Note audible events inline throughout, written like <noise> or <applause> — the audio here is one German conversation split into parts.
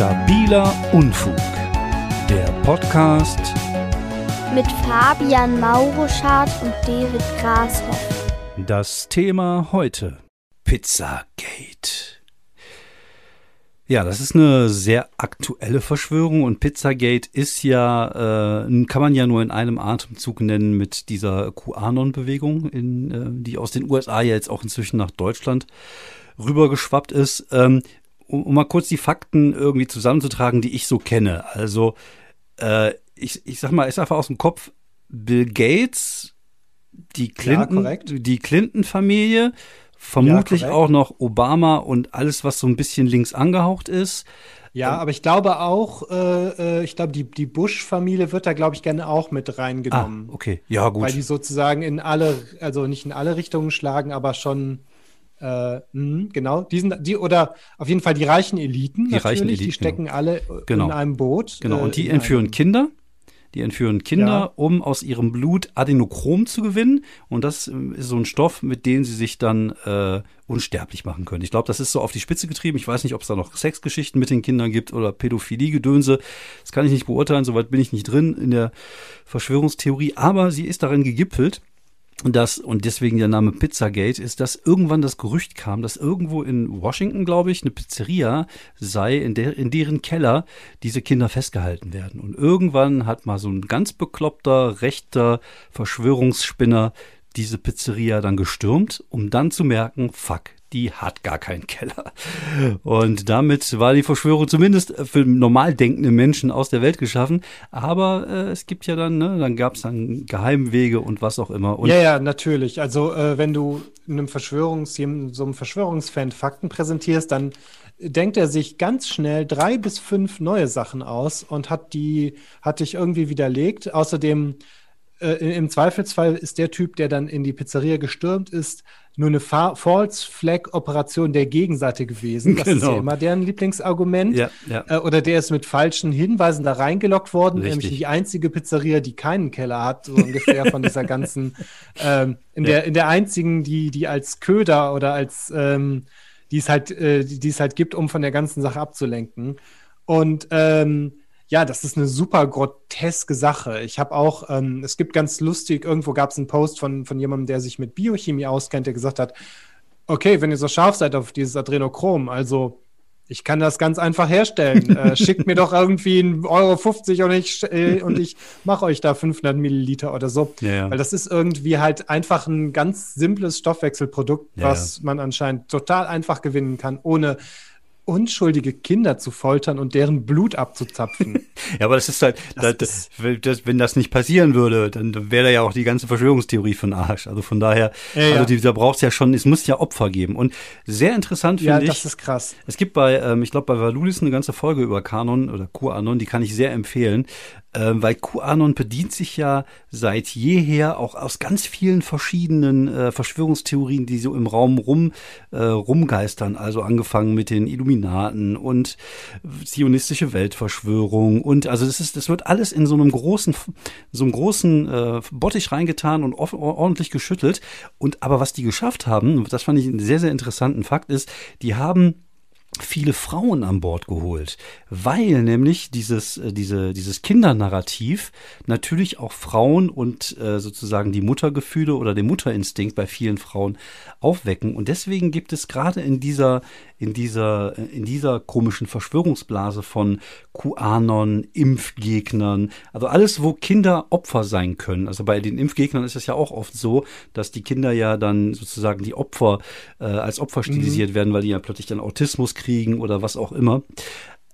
Stabiler Unfug. Der Podcast mit Fabian Mauruschardt und David Grashoff. Das Thema heute Pizzagate. Ja, das ist eine sehr aktuelle Verschwörung und Pizzagate ist ja, äh, kann man ja nur in einem Atemzug nennen mit dieser QAnon-Bewegung, äh, die aus den USA ja jetzt auch inzwischen nach Deutschland rübergeschwappt ist. Ähm, um, um mal kurz die Fakten irgendwie zusammenzutragen, die ich so kenne. Also, äh, ich, ich sag mal, ist einfach aus dem Kopf Bill Gates, die Clinton, Ja, die Clinton-Familie, vermutlich korrekt. auch noch Obama und alles, was so ein bisschen links angehaucht ist. Ja, aber ich glaube auch, äh, äh, ich glaube, die, die Bush-Familie wird da, glaube ich, gerne auch mit Ah, reingenommen. okay, ja gut. Weil die sozusagen in alle, also nicht in alle Richtungen schlagen, aber schon, äh, mh, genau, die sind, die, oder auf jeden Fall die reichen Eliten, Die reichen natürlich, die Eliten, stecken alle äh, Genau. in einem Boot. Genau, äh, und die in entführen Kinder. Die entführen Kinder, Ja. um aus ihrem Blut Adenochrom zu gewinnen. Und das ähm, ist so ein Stoff, mit dem sie sich dann äh, unsterblich machen können. Ich glaube, das ist so auf die Spitze getrieben. Ich weiß nicht, ob es da noch Sexgeschichten mit den Kindern gibt oder Pädophilie-Gedönse. Das kann ich nicht beurteilen, soweit bin ich nicht drin in der Verschwörungstheorie. Aber sie ist darin gegipfelt, das, und deswegen der Name Pizzagate, ist, dass irgendwann das Gerücht kam, dass irgendwo in Washington, glaube ich, eine Pizzeria sei, in, der, in deren Keller diese Kinder festgehalten werden. Und irgendwann hat mal so ein ganz bekloppter, rechter Verschwörungsspinner diese Pizzeria dann gestürmt, um dann zu merken, fuck, die hat gar keinen Keller. Und damit war die Verschwörung zumindest für normal denkende Menschen aus der Welt geschaffen. Aber äh, es gibt ja dann, ne, dann gab es dann Geheimwege und was auch immer. Und ja, ja, natürlich. Also, äh, wenn du einem Verschwörungs so einem Verschwörungsfan Fakten präsentierst, dann denkt er sich ganz schnell drei bis fünf neue Sachen aus und hat die, hat dich irgendwie widerlegt. Außerdem, äh, im Zweifelsfall ist der Typ, der dann in die Pizzeria gestürmt ist, nur eine Fa False Flag Operation der Gegenseite gewesen. Das ist Genau. ja immer deren Lieblingsargument. Ja, ja. Äh, oder der ist mit falschen Hinweisen da reingeloggt worden, Richtig. nämlich die einzige Pizzeria, die keinen Keller hat, so ungefähr von dieser ganzen, <laughs> ähm, in, Ja. der, in der einzigen, die, die als Köder oder als, ähm, die es halt, äh, die, die es halt gibt, um von der ganzen Sache abzulenken. Und ähm, ja, das ist eine super groteske Sache. Ich habe auch, ähm, es gibt ganz lustig, irgendwo gab es einen Post von, von jemandem, der sich mit Biochemie auskennt, der gesagt hat, okay, wenn ihr so scharf seid auf dieses Adrenochrom, also ich kann das ganz einfach herstellen. <laughs> äh, schickt mir doch irgendwie 1,50 Euro 50 und ich, äh, und ich mache euch da 500 Milliliter oder so. Ja, ja. Weil das ist irgendwie halt einfach ein ganz simples Stoffwechselprodukt, Ja, was man anscheinend total einfach gewinnen kann, ohne unschuldige Kinder zu foltern und deren Blut abzuzapfen. <laughs> Ja, aber das ist halt, Das das, das, das, wenn das nicht passieren würde, dann wäre da ja auch die ganze Verschwörungstheorie von Arsch. Also von daher, Ja, ja. also die, da braucht es ja schon, es muss ja Opfer geben. Und sehr interessant ja, finde das ich, ist krass. es gibt bei, ähm, ich glaube, bei Valulis eine ganze Folge über Kanon oder QAnon, die kann ich sehr empfehlen, ähm, weil QAnon bedient sich ja seit jeher auch aus ganz vielen verschiedenen äh, Verschwörungstheorien, die so im Raum rum äh, rumgeistern. Also angefangen mit den Illuminaten und zionistische Weltverschwörung und also das ist, das wird alles in so einem großen, so einem großen äh, Bottich reingetan und off- ordentlich geschüttelt. Und aber was die geschafft haben, das fand ich einen sehr sehr interessanten Fakt ist, die haben viele Frauen an Bord geholt, weil nämlich dieses, äh, diese, dieses Kindernarrativ natürlich auch Frauen und äh, sozusagen die Muttergefühle oder den Mutterinstinkt bei vielen Frauen aufwecken. Und deswegen gibt es gerade in dieser, in dieser, äh, in dieser komischen Verschwörungsblase von QAnon, Impfgegnern, also alles, wo Kinder Opfer sein können. Also bei den Impfgegnern ist es ja auch oft so, dass die Kinder ja dann sozusagen die Opfer äh, als Opfer stilisiert werden, weil die ja plötzlich dann Autismus kriegen oder was auch immer.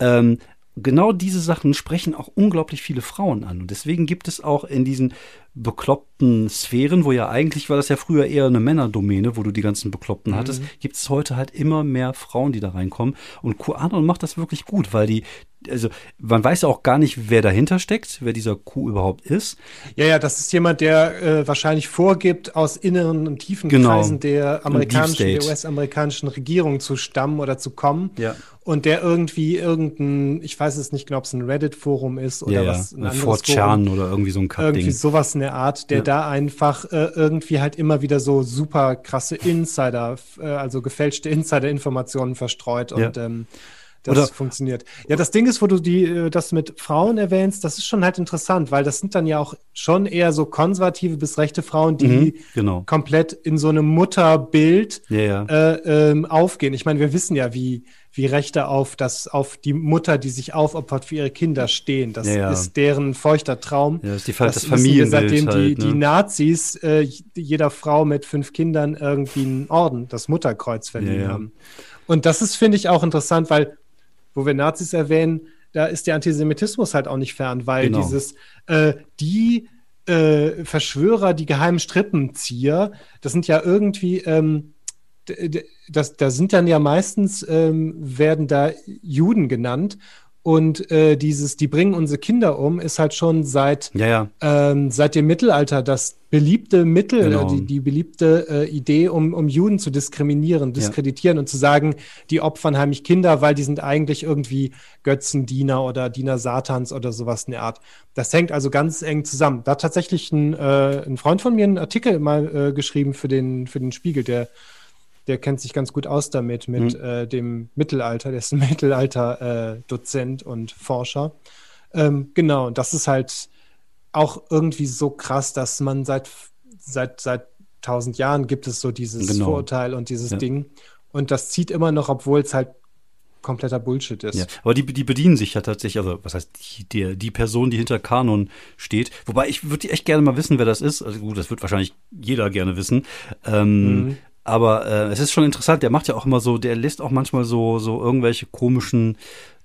Ähm, genau diese Sachen sprechen auch unglaublich viele Frauen an. Und deswegen gibt es auch in diesen bekloppten Sphären, wo ja eigentlich war das ja früher eher eine Männerdomäne, wo du die ganzen Bekloppten hattest, gibt es heute halt immer mehr Frauen, die da reinkommen. Und QAnon macht das wirklich gut, weil die, also man weiß ja auch gar nicht, wer dahinter steckt, wer dieser Q überhaupt ist. Ja, ja, das ist jemand, der äh, wahrscheinlich vorgibt, aus inneren und tiefen Genau. Kreisen der amerikanischen, der. US-amerikanischen Regierung zu stammen oder zu kommen. Ja. Und der irgendwie irgendein, ich weiß es nicht genau, ob es ein Reddit-Forum ist oder ja, ja. was, ein anderes 4chan oder irgendwie so ein irgendwie Kackding. sowas in der Art, der Ja. da einfach äh, irgendwie halt immer wieder so super krasse Insider, äh, also gefälschte Insider-Informationen verstreut. Und Ja. ähm, das Oder- funktioniert. Ja, das Ding ist, wo du die, äh, das mit Frauen erwähnst, das ist schon halt interessant, weil das sind dann ja auch schon eher so konservative bis rechte Frauen, die Mhm, genau. komplett in so einem Mutterbild ja. äh, ähm, aufgehen. Ich meine, wir wissen ja, wie, wie Rechte auf das, auf die Mutter, die sich aufopfert für ihre Kinder stehen. Das Ja, ja. ist deren feuchter Traum. Ja, das ist die das, wir, Familienbild seitdem halt, die, die ne? Nazis äh, jeder Frau mit fünf Kindern irgendwie einen Orden, das Mutterkreuz verliehen haben. Und das ist, finde ich, auch interessant, weil, wo wir Nazis erwähnen, da ist der Antisemitismus halt auch nicht fern, weil Genau. dieses, äh, die äh, Verschwörer, die geheimen Strippenzieher, das sind ja irgendwie, ähm, das, da sind dann ja meistens, ähm, werden da Juden genannt. Und äh, dieses, die bringen unsere Kinder um, ist halt schon seit Ja, ja. ähm, seit dem Mittelalter das beliebte Mittel, Genau. die, die beliebte äh, Idee, um, um Juden zu diskriminieren, diskreditieren und zu sagen, die opfern heimlich Kinder, weil die sind eigentlich irgendwie Götzendiener oder Diener Satans oder sowas in der Art. Das hängt also ganz eng zusammen. Da hat tatsächlich ein, äh, ein Freund von mir einen Artikel mal äh, geschrieben für den, für den Spiegel, der der kennt sich ganz gut aus damit, mit äh, dem Mittelalter. Der ist ein <laughs> Mittelalter-Dozent und Forscher. Ähm, genau, und das ist halt auch irgendwie so krass, dass man seit, seit, seit tausend Jahren gibt es so dieses Genau. Vorurteil und dieses Ja. Ding. Und das zieht immer noch, obwohl es halt kompletter Bullshit ist. Ja, aber die, die bedienen sich ja tatsächlich, also was heißt die, die, die Person, die hinter Kanon steht. Wobei ich würde echt gerne mal wissen, wer das ist. Also gut, das wird wahrscheinlich jeder gerne wissen. Ähm, Mhm. Aber äh, es ist schon interessant, der macht ja auch immer so, der lässt auch manchmal so, so irgendwelche komischen,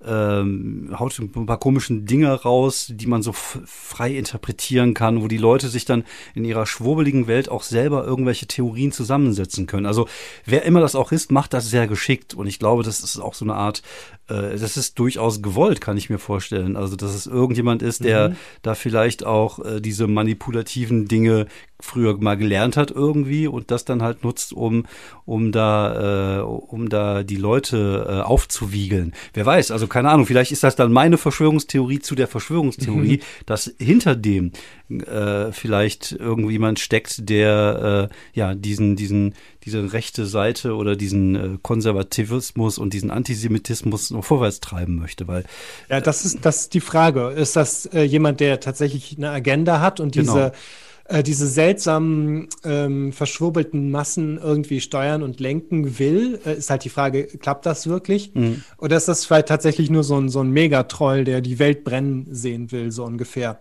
ähm, haut ein paar komischen Dinge raus, die man so frei interpretieren kann, wo die Leute sich dann in ihrer schwurbeligen Welt auch selber irgendwelche Theorien zusammensetzen können. Also wer immer das auch ist, macht das sehr geschickt. Und ich glaube, das ist auch so eine Art, äh, das ist durchaus gewollt, kann ich mir vorstellen. Also, dass es irgendjemand ist, der da vielleicht auch äh, diese manipulativen Dinge früher mal gelernt hat irgendwie und das dann halt nutzt, um, um da, äh, um da die Leute äh, aufzuwiegeln. Wer weiß, also keine Ahnung, vielleicht ist das dann meine Verschwörungstheorie zu der Verschwörungstheorie, dass hinter dem äh, vielleicht irgendjemand steckt, der äh, ja diesen, diesen, diese rechte Seite oder diesen äh, Konservativismus und diesen Antisemitismus noch vorwärts treiben möchte, weil Ja, das ist, das ist die Frage. Ist das äh, jemand, der tatsächlich eine Agenda hat und Genau. Diese, äh, diese seltsamen, ähm, verschwurbelten Massen irgendwie steuern und lenken will? Äh, ist halt die Frage, klappt das wirklich? Mhm. Oder ist das vielleicht tatsächlich nur so ein, so ein Megatroll, der die Welt brennen sehen will, so ungefähr?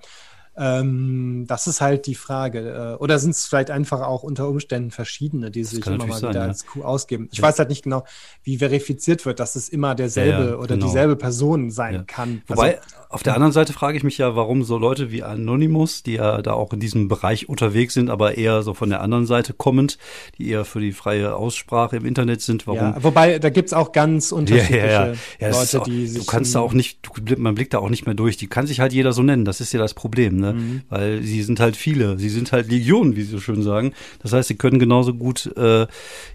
Ähm, das ist halt die Frage. Äh, Oder sind es vielleicht einfach auch unter Umständen verschiedene, die sich immer mal wieder sein, als Kuh ausgeben? Ich Ja. weiß halt nicht genau, wie verifiziert wird, dass es immer derselbe Ja, ja, oder genau. dieselbe Person sein kann. Wobei, Also, auf der anderen Seite frage ich mich ja, warum so Leute wie Anonymous, die ja da auch in diesem Bereich unterwegs sind, aber eher so von der anderen Seite kommend, die eher für die freie Aussprache im Internet sind, warum wobei, da gibt's auch ganz unterschiedliche Leute, auch, die du sich. kannst da auch nicht, du, man blickt da auch nicht mehr durch. Die kann sich halt jeder so nennen. Das ist ja das Problem, ne? Mhm. Weil sie sind halt viele. Sie sind halt Legionen, wie sie so schön sagen. Das heißt, sie können genauso gut äh,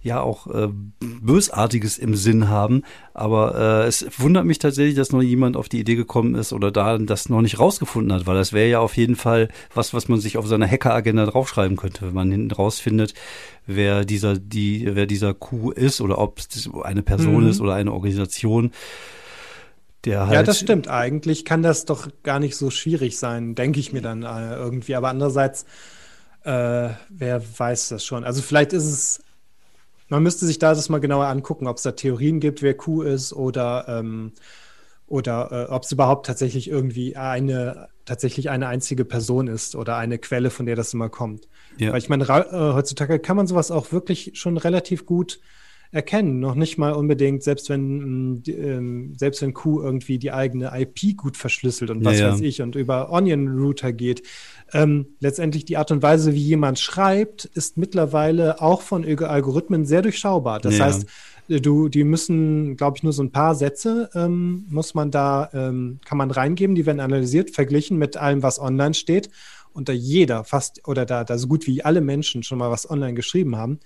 ja auch äh, Bösartiges im Sinn haben. Aber äh, es wundert mich tatsächlich, dass noch jemand auf die Idee gekommen ist oder da das noch nicht rausgefunden hat, weil das wäre ja auf jeden Fall was, was man sich auf seiner Hacker-Agenda draufschreiben könnte, wenn man hinten rausfindet, wer dieser, die, wer dieser Coup ist oder ob es eine Person Mhm. ist oder eine Organisation. Der halt, Ja, das stimmt. Eigentlich kann das doch gar nicht so schwierig sein, denke ich mir dann äh, irgendwie. Aber andererseits, äh, wer weiß das schon? Also vielleicht ist es, man müsste sich da das mal genauer angucken, ob es da Theorien gibt, wer Q ist oder, ähm, oder äh, ob es überhaupt tatsächlich irgendwie eine, tatsächlich eine einzige Person ist oder eine Quelle, von der das immer kommt. Ja. Weil ich meine, äh, heutzutage kann man sowas auch wirklich schon relativ gut erkennen. Noch nicht mal unbedingt, selbst wenn, die, ähm, selbst wenn Q irgendwie die eigene IP gut verschlüsselt und was Ja, ja. weiß ich und über Onion Router geht. Ähm, letztendlich die Art und Weise, wie jemand schreibt, ist mittlerweile auch von Alg- Algorithmen sehr durchschaubar. Das Ja. heißt, äh, du, die müssen, glaube ich, nur so ein paar Sätze ähm, muss man da, ähm, kann man reingeben, die werden analysiert, verglichen mit allem, was online steht. Und da jeder fast oder da, da so gut wie alle Menschen schon mal was online geschrieben haben,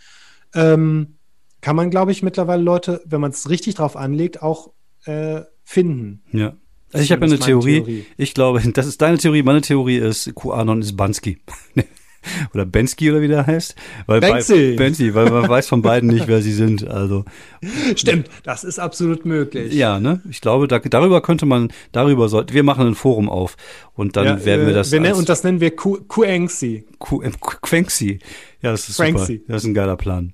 ähm, kann man, glaube ich, mittlerweile Leute, wenn man es richtig drauf anlegt, auch äh, finden. Ja. Also ich habe eine Theorie. Theorie. Ich glaube, <laughs> das ist deine Theorie. Meine Theorie ist, QAnon ist Bansky. <laughs> oder Bensky oder wie der heißt. Weil. Bei, Banksy, weil man weiß von beiden nicht, wer sie sind. Also <laughs> Stimmt, das ist absolut möglich. ja, ne? Ich glaube, da, darüber könnte man, darüber sollte, wir machen ein Forum auf und dann Ja, werden wir äh, das wir als und das nennen wir Ku- Kuengsi. Qu- äh, Qu- Quenxi. Ja, das ist Quenxi. super. Das ist ein geiler Plan.